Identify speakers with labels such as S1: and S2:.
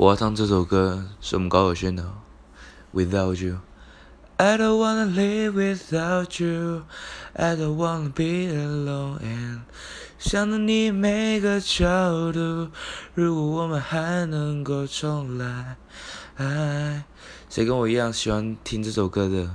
S1: 我要唱这首歌是我们高晓轩的《Without You》。I don't wanna live without you. I don't wanna be alone. And 想着你每个角度，如果我们还能够重来，哎，谁跟我一样喜欢听这首歌的？